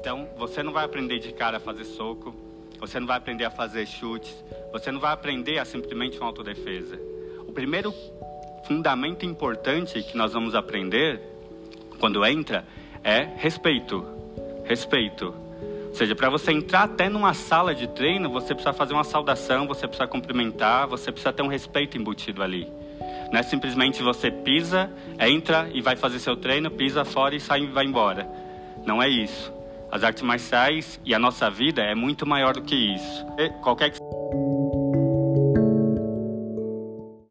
Então, você não vai aprender de cara a fazer soco, você não vai aprender a fazer chutes, você não vai aprender a simplesmente uma autodefesa. O primeiro fundamento importante que nós vamos aprender quando entra é respeito. Respeito. Ou seja, para você entrar até numa sala de treino, você precisa fazer uma saudação, você precisa cumprimentar, você precisa ter um respeito embutido ali. Não é simplesmente você pisa, entra e vai fazer seu treino, pisa fora e sai e vai embora. Não é isso. As artes marciais e a nossa vida é muito maior do que isso. Qualquer que